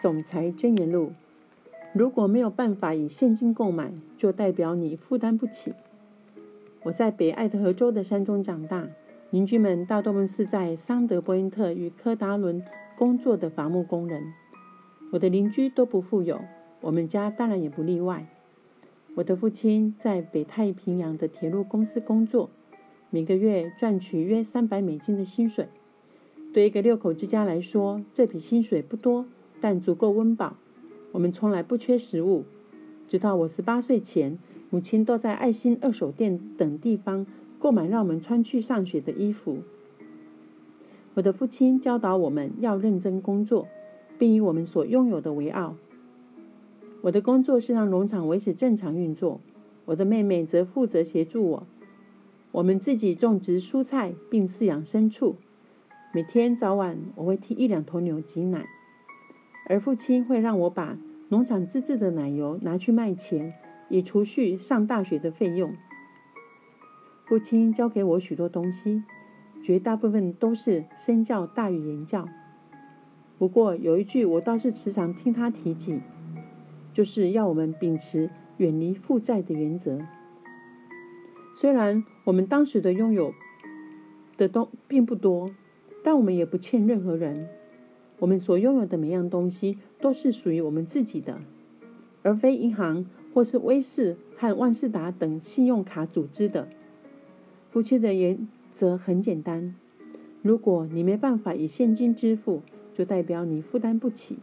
总裁箴言录：如果没有办法以现金购买，就代表你负担不起。我在北爱德荷州的山中长大，邻居们大多数是在桑德伯恩特与科达伦工作的伐木工人。我的邻居都不富有，我们家当然也不例外。我的父亲在北太平洋的铁路公司工作，每个月赚取约三百美金的薪水。对一个六口之家来说，这笔薪水不多，但足够温饱。我们从来不缺食物，直到我十八岁前，母亲都在爱心二手店等地方购买让我们穿去上学的衣服。我的父亲教导我们要认真工作。并以我们所拥有的为傲。我的工作是让农场维持正常运作，我的妹妹则负责协助我。我们自己种植蔬菜并饲养牲畜。每天早晚，我会替一两头牛挤奶，而父亲会让我把农场自制的奶油拿去卖钱，以储蓄上大学的费用。父亲教给我许多东西，绝大部分都是身教大于言教。不过有一句我倒是时常听他提起，就是要我们秉持远离负债的原则。虽然我们当时的拥有的东并不多，但我们也不欠任何人。我们所拥有的每样东西都是属于我们自己的，而非银行或是威士和万事达等信用卡组织的。夫妻的原则很简单：如果你没办法以现金支付，就代表你负担不起。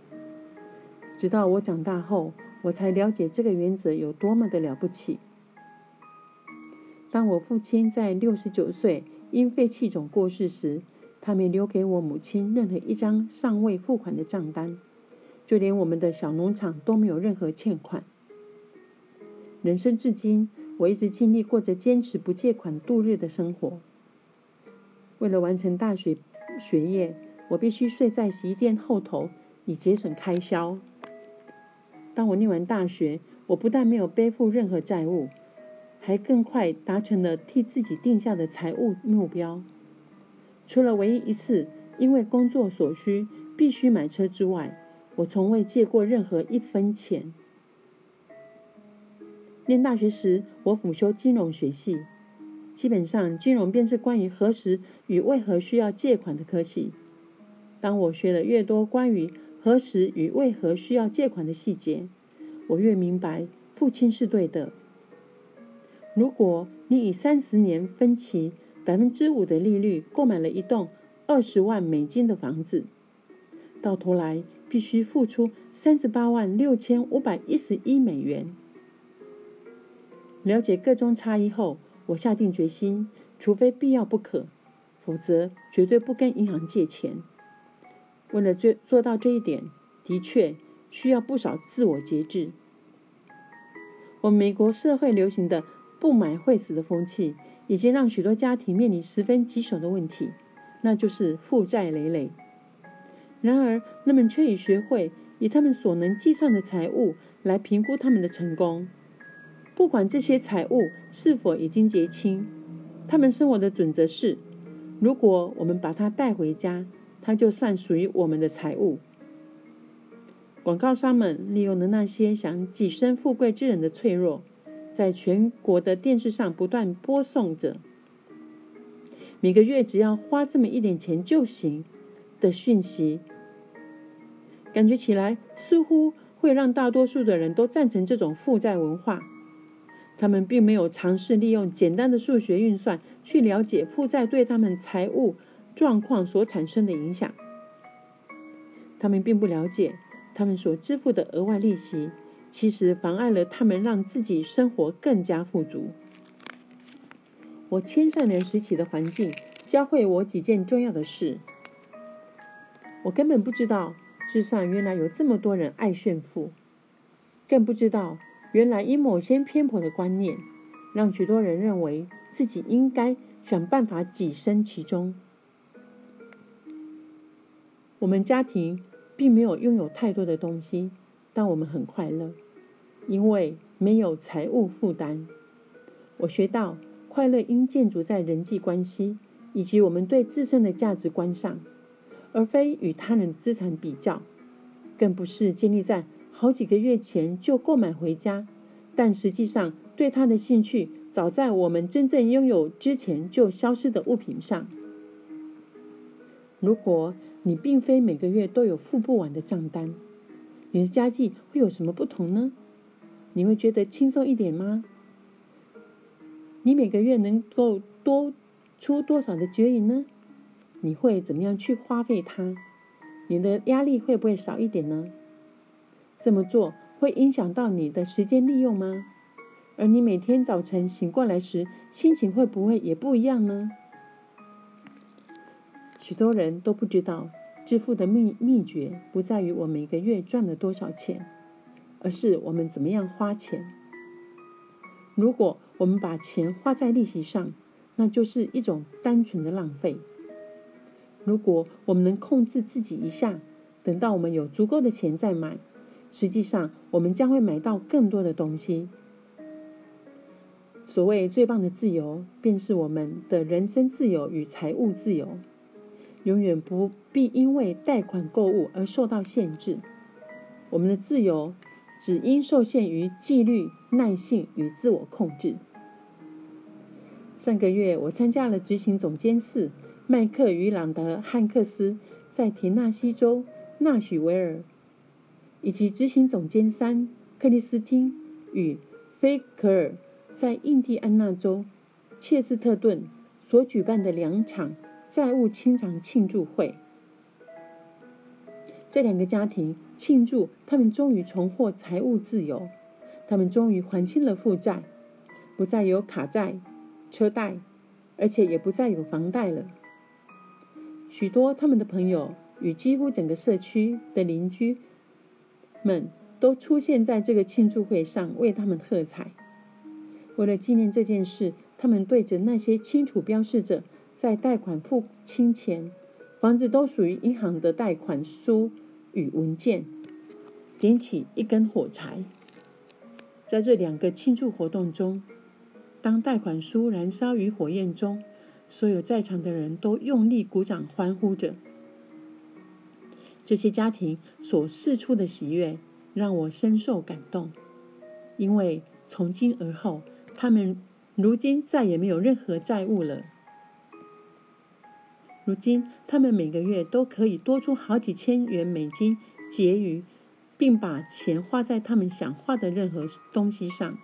直到我长大后，我才了解这个原则有多么的了不起。当我父亲在六十九岁因肺气肿过世时，他没留给我母亲任何一张尚未付款的账单，就连我们的小农场都没有任何欠款。人生至今，我一直尽力过着坚持不借款度日的生活。为了完成大学学业。我必须睡在洗衣店后头，以节省开销。当我念完大学，我不但没有背负任何债务，还更快达成了替自己定下的财务目标。除了唯一一次因为工作所需必须买车之外，我从未借过任何一分钱。念大学时，我辅修金融学系，基本上金融便是关于何时与为何需要借款的科系。当我学了越多关于何时与为何需要借款的细节，我越明白父亲是对的。如果你以三十年分期百分之五的利率购买了一栋二十万美金的房子，到头来必须付出三十八万六千五百一十一美元。了解各种差异后，我下定决心，除非必要不可，否则绝对不跟银行借钱。为了做做到这一点，的确需要不少自我节制。我美国社会流行的不买会死的风气，已经让许多家庭面临十分棘手的问题，那就是负债累累。然而，人们却已学会以他们所能计算的财务来评估他们的成功，不管这些财务是否已经结清。他们生活的准则是：如果我们把它带回家。它就算属于我们的财物。广告商们利用了那些想跻身富贵之人的脆弱，在全国的电视上不断播送着每个月只要花这么一点钱就行的讯息。感觉起来似乎会让大多数的人都赞成这种负债文化。他们并没有尝试利用简单的数学运算去了解负债对他们财务。状况所产生的影响，他们并不了解，他们所支付的额外利息，其实妨碍了他们让自己生活更加富足。我青少年时期的环境教会我几件重要的事。我根本不知道世上原来有这么多人爱炫富，更不知道原来因某些偏颇的观念，让许多人认为自己应该想办法跻身其中。我们家庭并没有拥有太多的东西，但我们很快乐，因为没有财务负担。我学到，快乐应建筑在人际关系以及我们对自身的价值观上，而非与他人资产比较。更不是建立在好几个月前就购买回家，但实际上对它的兴趣早在我们真正拥有之前就消失的物品上。如果你并非每个月都有付不完的账单，你的家计会有什么不同呢？你会觉得轻松一点吗？你每个月能够多出多少的绝银呢？你会怎么样去花费它？你的压力会不会少一点呢？这么做会影响到你的时间利用吗？而你每天早晨醒过来时，心情会不会也不一样呢？许多人都不知道，致富的秘秘诀不在于我每个月赚了多少钱，而是我们怎么样花钱。如果我们把钱花在利息上，那就是一种单纯的浪费。如果我们能控制自己一下，等到我们有足够的钱再买，实际上我们将会买到更多的东西。所谓最棒的自由，便是我们的人生自由与财务自由。永远不必因为贷款购物而受到限制。我们的自由只应受限于纪律、耐性与自我控制。上个月，我参加了执行总监四麦克与朗德汉克斯在田纳西州纳许维尔，以及执行总监三克里斯汀与菲可尔在印第安纳州切斯特顿所举办的两场。债务清偿庆祝会，这两个家庭庆祝他们终于重获财务自由，他们终于还清了负债，不再有卡债、车贷，而且也不再有房贷了。许多他们的朋友与几乎整个社区的邻居们都出现在这个庆祝会上，为他们喝彩。为了纪念这件事，他们对着那些清楚标示着。在贷款付清前，房子都属于银行的贷款书与文件，点起一根火柴。在这两个庆祝活动中，当贷款书燃烧于火焰中，所有在场的人都用力鼓掌欢呼着。这些家庭所释出的喜悦让我深受感动，因为从今而后，他们如今再也没有任何债务了。如今，他们每个月都可以多出好几千元美金结余，并把钱花在他们想花的任何东西上。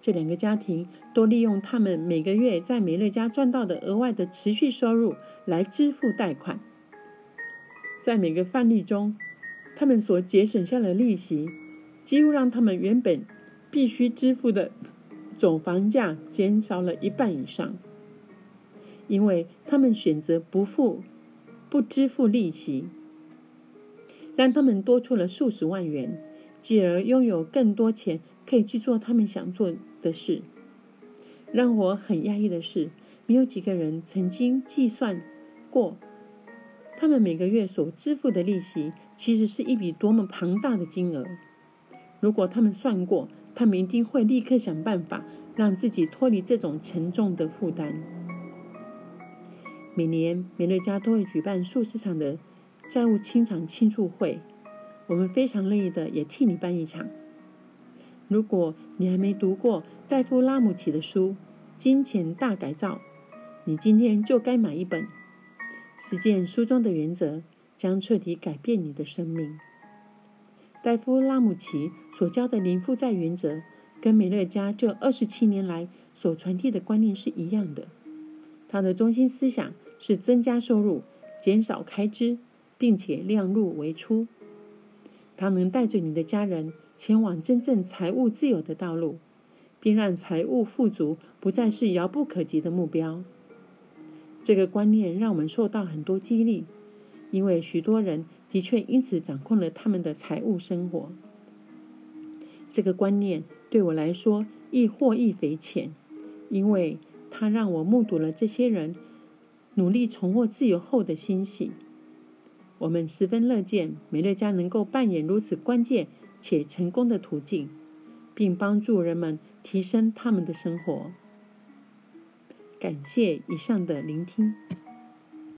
这两个家庭都利用他们每个月在美乐家赚到的额外的持续收入来支付贷款。在每个范例中，他们所节省下的利息，几乎让他们原本必须支付的总房价减少了一半以上。因为他们选择不付、不支付利息，让他们多出了数十万元，继而拥有更多钱可以去做他们想做的事。让我很压抑的是，没有几个人曾经计算过，他们每个月所支付的利息其实是一笔多么庞大的金额。如果他们算过，他们一定会立刻想办法让自己脱离这种沉重的负担。每年美乐家都会举办数十场的债务清偿庆祝会，我们非常乐意的也替你办一场。如果你还没读过戴夫拉姆奇的书《金钱大改造》，你今天就该买一本。实践书中的原则，将彻底改变你的生命。戴夫拉姆奇所教的零负债原则，跟美乐家这二十七年来所传递的观念是一样的。他的中心思想。是增加收入、减少开支，并且量入为出。它能带着你的家人前往真正财务自由的道路，并让财务富足不再是遥不可及的目标。这个观念让我们受到很多激励，因为许多人的确因此掌控了他们的财务生活。这个观念对我来说亦获益匪浅，因为它让我目睹了这些人。努力重获自由后的欣喜，我们十分乐见美乐家能够扮演如此关键且成功的途径，并帮助人们提升他们的生活。感谢以上的聆听。